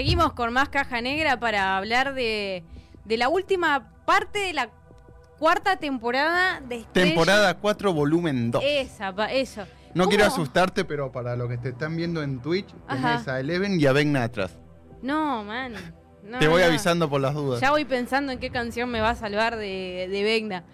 seguimos con más caja negra para hablar de, de la última parte de la cuarta temporada de Stranger- Temporada 4, volumen 2. Esa, pa- eso. No ¿Cómo? quiero asustarte, pero para los que te están viendo en Twitch, Ajá. tenés a Eleven y a Vegna atrás. No, man. No, te voy no. avisando por las dudas. Ya voy pensando en qué canción me va a salvar de, de Vecna.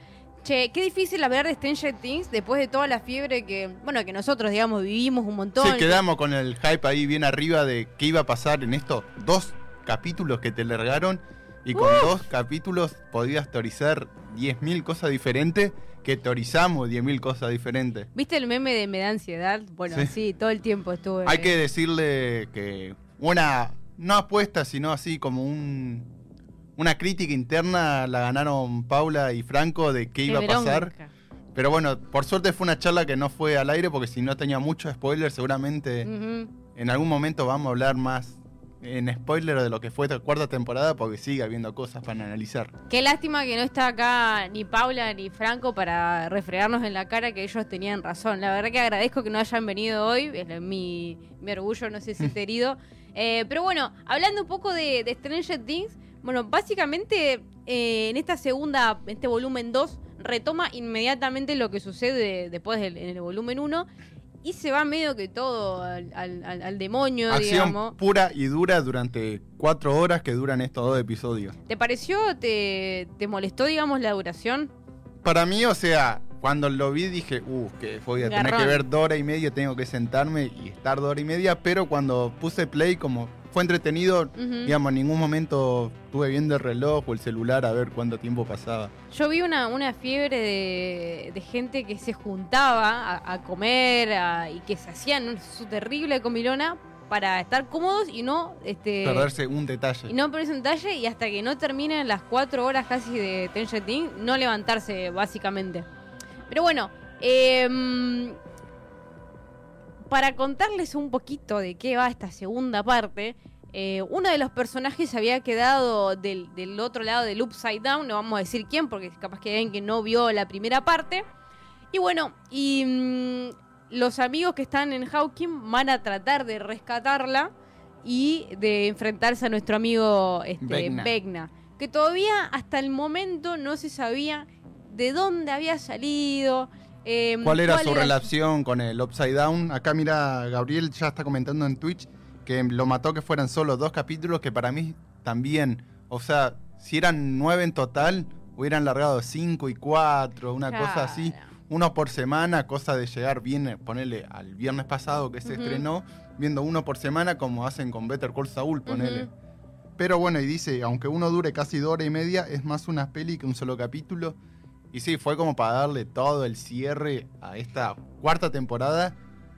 Che, qué difícil hablar de Stranger Things después de toda la fiebre que, bueno, que nosotros, digamos, vivimos un montón. Sí, quedamos con el hype ahí bien arriba de qué iba a pasar en estos dos capítulos que te largaron. Y con dos capítulos podías teorizar 10.000 cosas diferentes que teorizamos 10.000 cosas diferentes. ¿Viste el meme de me da ansiedad? Bueno, Sí. sí, todo el tiempo estuve. Hay que decirle que una, no apuesta, sino así como un, una crítica interna la ganaron Paula y Franco de qué iba a pasar. bronca. Pero bueno, por suerte fue una charla que no fue al aire porque si no tenía mucho spoiler, seguramente en algún momento vamos a hablar más en spoiler de lo que fue esta cuarta temporada porque sigue habiendo cosas para analizar. Qué lástima que no está acá ni Paula ni Franco para refregarnos en la cara que ellos tenían razón. La verdad que agradezco que no hayan venido hoy, es mi, mi orgullo, no sé si he herido. Eh, pero bueno, hablando un poco de, de Stranger Things, bueno, básicamente eh, en esta segunda, este volumen 2, retoma inmediatamente lo que sucede después del, en el volumen 1 y se va medio que todo al, al- al- demonio, Acción digamos. pura y dura durante cuatro horas que duran estos dos episodios. ¿Te pareció, te, te molestó, digamos, la duración? Para mí, o sea, cuando lo vi dije, uh, que voy a tener que ver dos horas y media, tengo que sentarme y estar dos horas y media, pero cuando puse play, como fue entretenido, digamos, en ningún momento estuve viendo el reloj o el celular a ver cuánto tiempo pasaba. Yo vi una, una fiebre de, de gente que se juntaba a, a comer a- y que se hacían un- su terrible comilona para estar cómodos y no este Perderse un detalle. y no ponerse en talle y hasta que no terminen las cuatro horas casi de Things, no levantarse básicamente. Pero bueno, em, para contarles un poquito de qué va esta segunda parte, eh, uno de los personajes había quedado del, del otro lado del Upside Down, no vamos a decir quién, porque capaz que alguien que no vio la primera parte. Y bueno, y mm, los amigos que están en Hawking van a tratar de rescatarla y de enfrentarse a nuestro amigo este, Vecna. Que todavía hasta el momento no se sabía de dónde había salido. em, ¿Cuál era su relación con el Upside Down? Acá mira, Gabriel ya está comentando en Twitch que lo mató que fueran solo dos capítulos, que para mí también, o sea, si eran nueve en total, hubieran largado cinco y cuatro, una cosa así, uno por semana, cosa de llegar bien, ponerle al viernes pasado que se estrenó, viendo uno por semana como hacen con Better Call Saul, ponele. Ujú. Pero bueno, y dice, aunque uno dure casi dos horas y media, es más una peli que un solo capítulo. Y sí, fue como para darle todo el cierre a esta cuarta temporada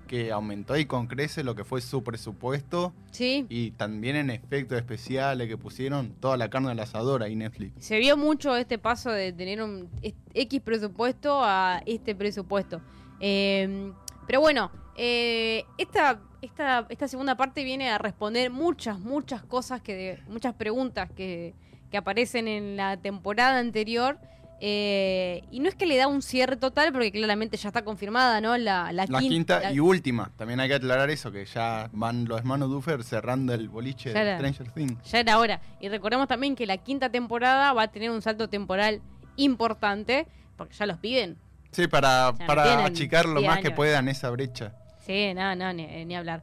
que aumentó y con crece lo que fue su presupuesto Sí, y también en efectos especiales que pusieron toda la carne al asador ahí Netflix. se vio mucho este paso de tener un X presupuesto a este presupuesto. Eh, pero bueno, eh, esta, esta, esta segunda parte viene a responder muchas, muchas cosas, que muchas preguntas que, que aparecen en la temporada anterior. Eh, y no es que le da un cierre total, porque claramente ya está confirmada, ¿no? La, la, La quin- quinta la- y última, también hay que aclarar eso, que ya van los hermanos Duffer cerrando el boliche Ya de era. Stranger Things. Ya era hora. Y recordemos también que la quinta temporada va a tener un salto temporal importante, porque ya los piden. Sí, para, Ya para achicar lo 10 más que puedan esa brecha. Sí, no, no, ni, ni hablar.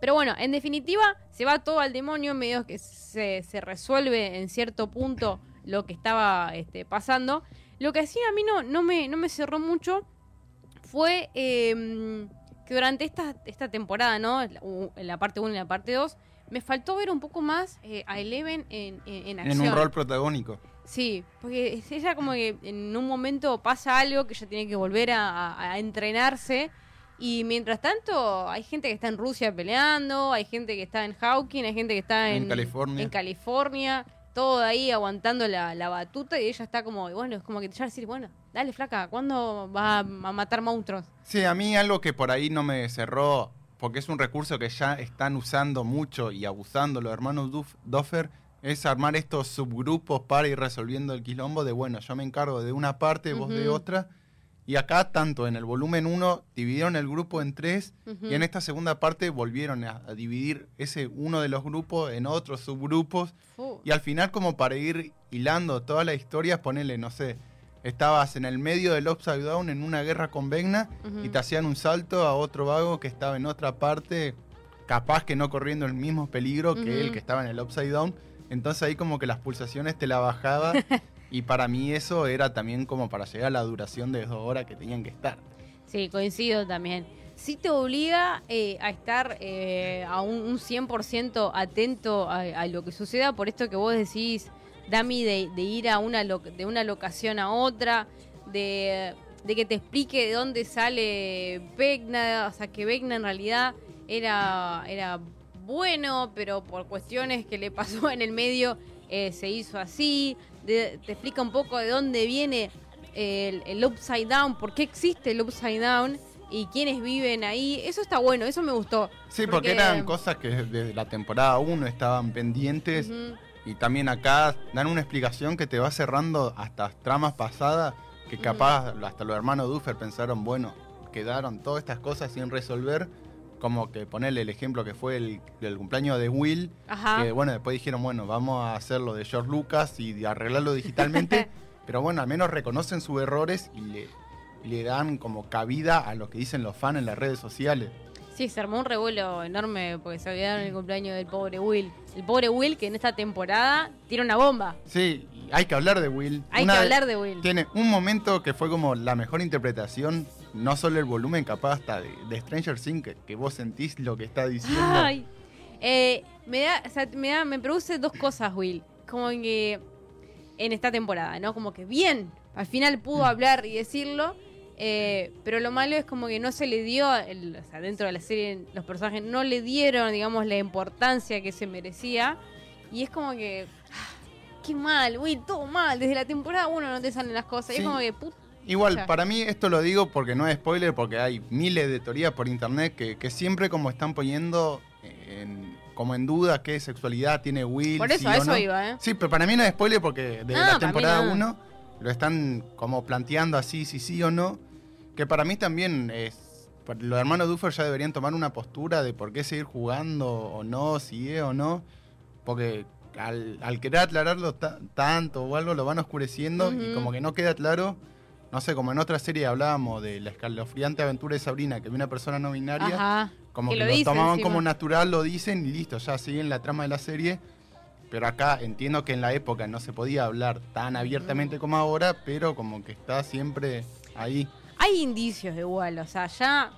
Pero bueno, en definitiva, se va todo al demonio, medio que se, se resuelve en cierto punto lo que estaba este, pasando. Lo que sí a mí no, no, me, no me cerró mucho fue eh, que durante esta, esta temporada, ¿no? En la- parte 1 y la parte 2, me faltó ver un poco más eh, a Eleven en, en, en acción. En un rol protagónico. Sí, porque ella como que en un momento pasa algo que ella tiene que volver a, a- a entrenarse y mientras tanto hay gente que está en Rusia peleando, hay gente que está en Hawking, hay gente que está en, En California. en California, todo ahí aguantando la, la batuta y ella está como, bueno, es como que te llama a decir, bueno, dale flaca, ¿cuándo va a, a matar monstruos? Sí, a mí algo que por ahí no me cerró, porque es un recurso que ya están usando mucho y abusando los hermanos Duf- Duffer, es armar estos subgrupos para ir resolviendo el quilombo de, bueno, yo me encargo de una parte, vos de otra, Y acá, tanto en el volumen 1, dividieron el grupo en tres, y en esta segunda parte volvieron a, a dividir ese uno de los grupos en otros subgrupos. Y al final, como para ir hilando todas las historias, ponele, no sé, estabas en el medio del Upside Down en una guerra con Vecna Ujú. y te hacían un salto a otro vago que estaba en otra parte, capaz que no corriendo el mismo peligro que Ujú. el que estaba en el Upside Down. Entonces ahí como que las pulsaciones te la bajaba y para mí eso era también como para llegar a la duración de dos horas que tenían que estar. Sí, coincido también. Sí te obliga eh, a estar eh, a un, un 100% atento a, lo que suceda, por esto que vos decís, Dami, de, de ir a una de una locación a otra, de, de que te explique de dónde sale Vecna, o sea, que Vecna en realidad era, era bueno, pero por cuestiones que le pasó en el medio eh, se hizo así, de- te explica un poco de dónde viene el, el Upside Down, por qué existe el Upside Down y quiénes viven ahí. Eso está bueno, eso me gustó. Sí, porque, eran cosas que desde la temporada 1 estaban pendientes y también acá dan una explicación que te va cerrando hasta tramas pasadas que capaz hasta los hermanos Duffer pensaron, bueno, quedaron todas estas cosas sin resolver, como que ponerle el ejemplo que fue el, el cumpleaños de Will, Ajá. que bueno, después dijeron, bueno, vamos a hacer lo de George Lucas y arreglarlo digitalmente, pero bueno, al menos reconocen sus errores y le, le dan como cabida a lo que dicen los fans en las redes sociales. Sí, se armó un revuelo enorme porque se olvidaron el cumpleaños del pobre Will. El pobre Will que en esta temporada tiene una bomba. Sí, hay que hablar de Will. Hay Una que hablar de Will. Tiene un momento que fue como la mejor interpretación, no solo el volumen, capaz hasta de, de Stranger Things, que, que vos sentís lo que está diciendo. Ay. Eh, me da, o sea, me da, me produce dos cosas, Will. Como que en esta temporada, ¿no? Como que bien, al final pudo Mm. hablar y decirlo. eh, pero lo malo es como que no se le dio, el- o sea, dentro de la serie los personajes no le dieron, digamos, la importancia que se merecía. Y es como que, ah, qué mal, Will, todo mal. Desde la temporada uno no te salen las cosas. Y es como que, put- Igual, para mí esto lo digo porque no es spoiler, porque hay miles de teorías por internet que, que siempre como están poniendo en- como en duda qué sexualidad tiene Will. por sí eso, a eso no. iba, ¿eh? Sí, pero para mí no es spoiler porque de No, la temporada no. 1 lo están como planteando así, si sí o no. Que para mí también es. Los hermanos Duffer ya deberían tomar una postura de por qué seguir jugando o no, si es o no. Porque al, al querer aclararlo ta- tanto o algo, lo van oscureciendo y como que no queda claro. No sé, como en otra serie hablábamos de la escalofriante aventura de Sabrina, que vi una persona no binaria. Ajá. Como Que que, lo tomaban encima. como natural, lo dicen y listo, ya siguen la trama de la serie. Pero acá entiendo que en la época no se podía hablar tan abiertamente como ahora, pero como que está siempre ahí. Hay indicios igual, o sea, ya.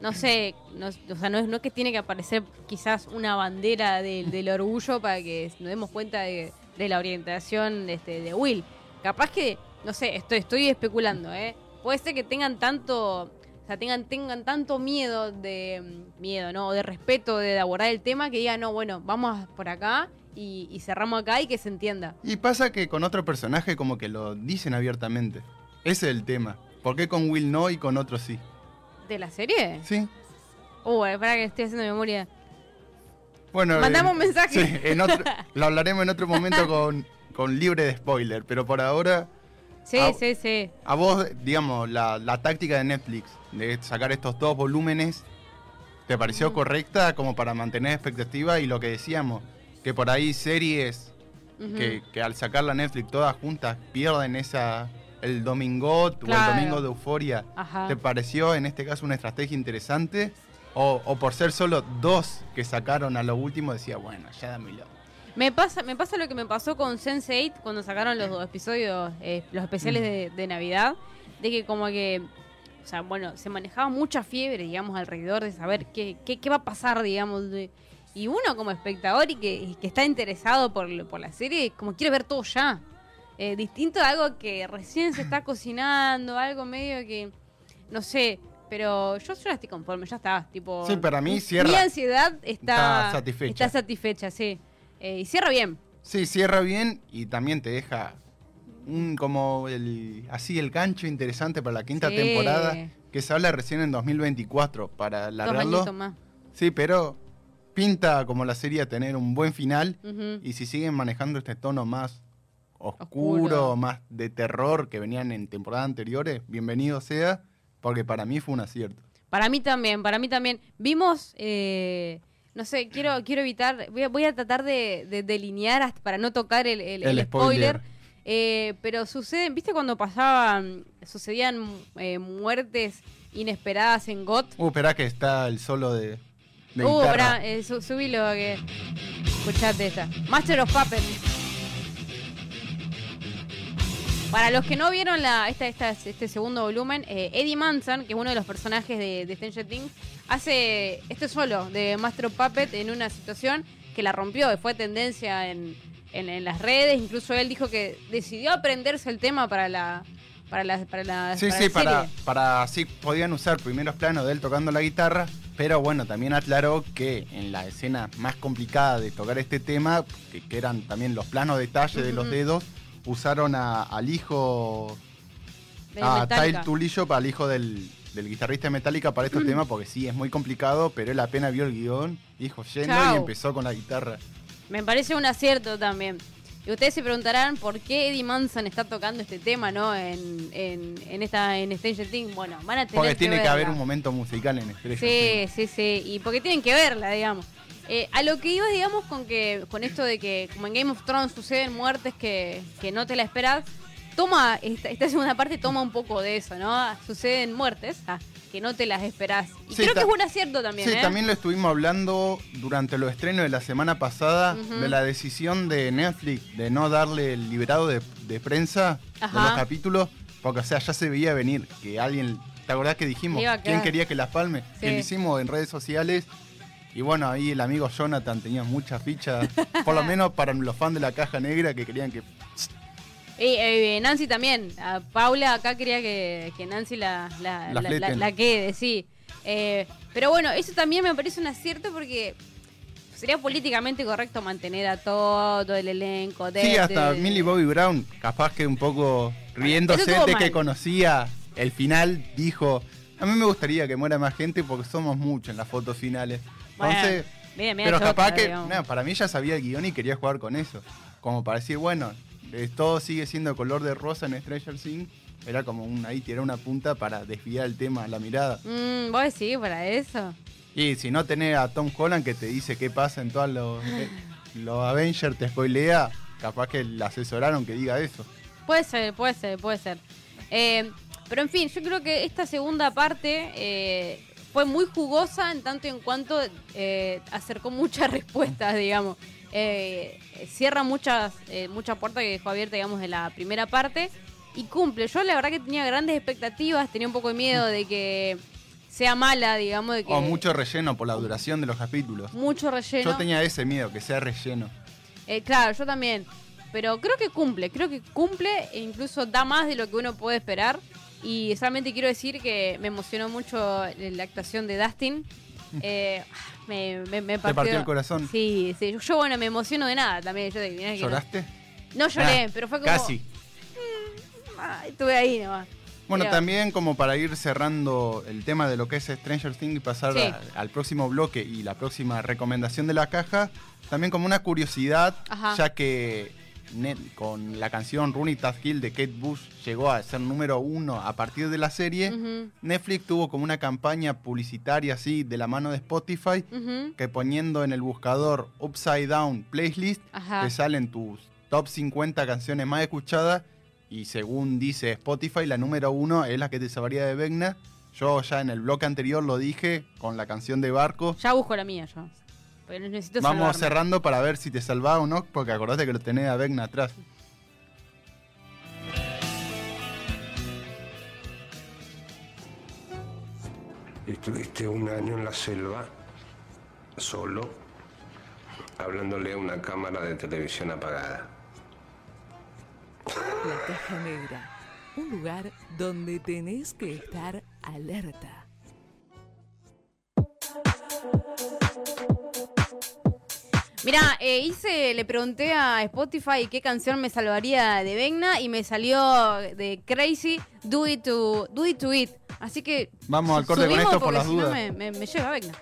No sé, no, o sea, no es, no es que tiene que aparecer quizás una bandera del, del orgullo para que nos demos cuenta de, de la orientación este, de Will. Capaz que, no sé, estoy, estoy especulando, ¿eh? Puede ser que tengan tanto, o sea, tengan, tengan tanto miedo de, mm, miedo, ¿no? O de respeto de abordar el tema que digan, no, bueno, vamos por acá y, y cerramos acá y que se entienda. Y pasa que con otro personaje como que lo dicen abiertamente. Ese es el tema. ¿Por qué con Will no y con otros sí? ¿De la serie? Sí. Uh, espera que estoy haciendo memoria. Bueno, Mandamos eh, un mensaje. Sí, en otro, lo hablaremos en otro momento con, con libre de spoiler, pero por ahora Sí, sí, sí. A vos, digamos, la, la táctica de Netflix de sacar estos dos volúmenes, ¿te pareció Mm. correcta como para mantener expectativa? Y lo que decíamos, que por ahí series que, que al sacarla Netflix todas juntas pierden esa el domingot Claro. o el domingo de euforia. Ajá. ¿Te pareció en este caso una estrategia interesante? O, o por ser solo dos que sacaron a lo último decía, bueno, ya dámelo. Me pasa, me pasa lo que me pasó con Sense8 cuando sacaron los dos episodios, eh, los especiales de, de Navidad, de que como que, o sea, bueno, se manejaba mucha fiebre, digamos, alrededor de saber qué, qué, qué va a pasar, digamos, de- y uno como espectador y que, y que está interesado por, por la serie, como quiere ver todo ya. Eh, distinto a algo que recién se está cocinando, algo medio que, no sé, pero yo, ya estoy conforme, ya está, tipo... Sí, para mí cierra- Mi ansiedad está, está satisfecha. Está satisfecha, sí. Eh, y cierra bien. Sí, cierra bien y también te deja un como el así el gancho interesante para la quinta Sí. temporada que se habla recién en 2024 para Dos añitos más. Sí, pero pinta como la serie a tener un buen final y si siguen manejando este tono más oscuro, Oscuro. más de terror que venían en temporadas anteriores, bienvenido sea, porque para mí fue un acierto. Para mí también, para mí también. Vimos, eh, no sé, quiero, quiero evitar, voy a, voy a tratar de, de delinear hasta para no tocar el, el- El el spoiler. spoiler. eh, pero suceden, ¿viste cuando pasaban, sucedían eh, muertes inesperadas en GOT? Uh, esperá que está el solo de, de Uh, guitarra. pará, eh, su- subilo que. Escuchate esta. Master of Puppets. Para los que no vieron la, esta, esta- este segundo volumen, eh, Eddie Manson, que es uno de los personajes de, de Stranger Things, hace este solo de Master Puppet en una situación que la rompió, y fue tendencia en, en- en las redes. Incluso él dijo que decidió aprenderse el tema para la. Para la, para la, Sí, para sí, la para, para sí podían usar primeros planos de él tocando la guitarra, pero bueno, también aclaró que en la escena más complicada de tocar este tema, que, que eran también los planos detalle de los dedos, usaron a- al hijo, a. Tyle Tulillo, para el hijo del, del guitarrista de Metallica para estos temas, porque sí, es muy complicado, pero él apenas vio el guion, dijo yendo y empezó con la guitarra. Me parece un acierto también. Y ustedes se preguntarán por qué Eddie Manson está tocando este tema, ¿no? En, en, en esta en Stranger Things. Bueno, van a tener Porque que tiene que haber un momento musical en Stranger Sí, sí, sí. Y porque tienen que verla, digamos. Eh, a lo que iba, digamos, con que con esto de que como en Game of Thrones suceden muertes que, que no te la esperas, toma, esta, esta segunda parte toma un poco de eso, ¿no? Suceden muertes ah, que no te las esperás. Y Sí, creo que es un acierto también, Sí, ¿eh? también lo estuvimos hablando durante los estrenos de la semana pasada de la decisión de Netflix de no darle el liberado de, de prensa Ajá. de los capítulos, porque o sea, ya se veía venir que alguien, ¿te acordás que dijimos quién quería que las palme? Sí. Que lo hicimos en redes sociales. Y bueno, ahí el amigo Jonathan tenía muchas fichas, por lo menos para los fans de la caja negra que querían que Y, eh, Nancy también. A Paula acá quería que, que Nancy la, la, quede, sí. Eh, pero bueno, eso también me parece un acierto porque sería políticamente correcto mantener a todo el elenco. De, Sí, hasta de- Millie Bobby Brown, capaz que un poco riéndose de que conocía el final, dijo, a mí me gustaría que muera más gente porque somos muchos en las fotos finales. Entonces, pero chota, capaz que, no, para mí ya sabía el guion y quería jugar con eso. Como para decir, bueno, eh, todo sigue siendo color de rosa en Stranger Things. Era como un, ahí tirar una punta para desviar el tema, la mirada. Mm, ¿Vos decís para eso? Y si no tenés a Tom Holland que te dice qué pasa en todos los, eh, los Avengers, te spoilea, capaz que le asesoraron que diga eso. Puede ser, puede ser, puede ser. Eh, pero en fin, yo creo que esta segunda parte eh, fue muy jugosa en tanto y en cuanto eh, acercó muchas respuestas, digamos. Eh, cierra muchas, eh, muchas puertas que dejó abierta, digamos, de la primera parte y cumple. Yo la verdad que tenía grandes expectativas, tenía un poco de miedo de que sea mala, digamos, de que O mucho relleno por la duración de los capítulos. mucho relleno. Yo tenía ese miedo, que sea relleno. Eh, claro, yo también. Pero creo que cumple, creo que cumple e incluso da más de lo que uno puede esperar. Y solamente quiero decir que me emocionó mucho la actuación de Dustin. Eh, me, me, me ¿Te partió el corazón? Sí, sí. Yo, yo, bueno, me emociono de nada también. Yo, no- ¿Lloraste? No, lloré, Ah, pero fue como... Casi. ah, estuve ahí nomás. Bueno, Pero- también como para ir cerrando el tema de lo que es Stranger Things y pasar Sí. a- al próximo bloque y la próxima recomendación de la caja, también como una curiosidad, Ajá. ya que Net- con la canción Running That Hill de Kate Bush llegó a ser número uno a partir de la serie, Netflix tuvo como una campaña publicitaria así de la mano de Spotify, que poniendo en el buscador Upside Down Playlist, Ajá. te salen tus top 50 canciones más escuchadas y según dice Spotify, la número uno es la que te salvaría de Vegna. Yo ya en el bloque anterior lo dije con la canción de Barco. Ya busco la mía yo. Necesito Vamos salvarme. cerrando para ver si te salvaba o no, porque acordate que lo tenés a Vegna atrás. Estuviste un año en la selva, solo, hablándole a una cámara de televisión apagada. La Caja Negra, un lugar donde tenés que estar alerta. Mira, eh, hice, le pregunté a Spotify qué canción me salvaría de Vegna y me salió de Crazy Do It To, Do It, to It. Así que. Vamos al corte con esto por las si no dudas. me, me- me lleva Vegna.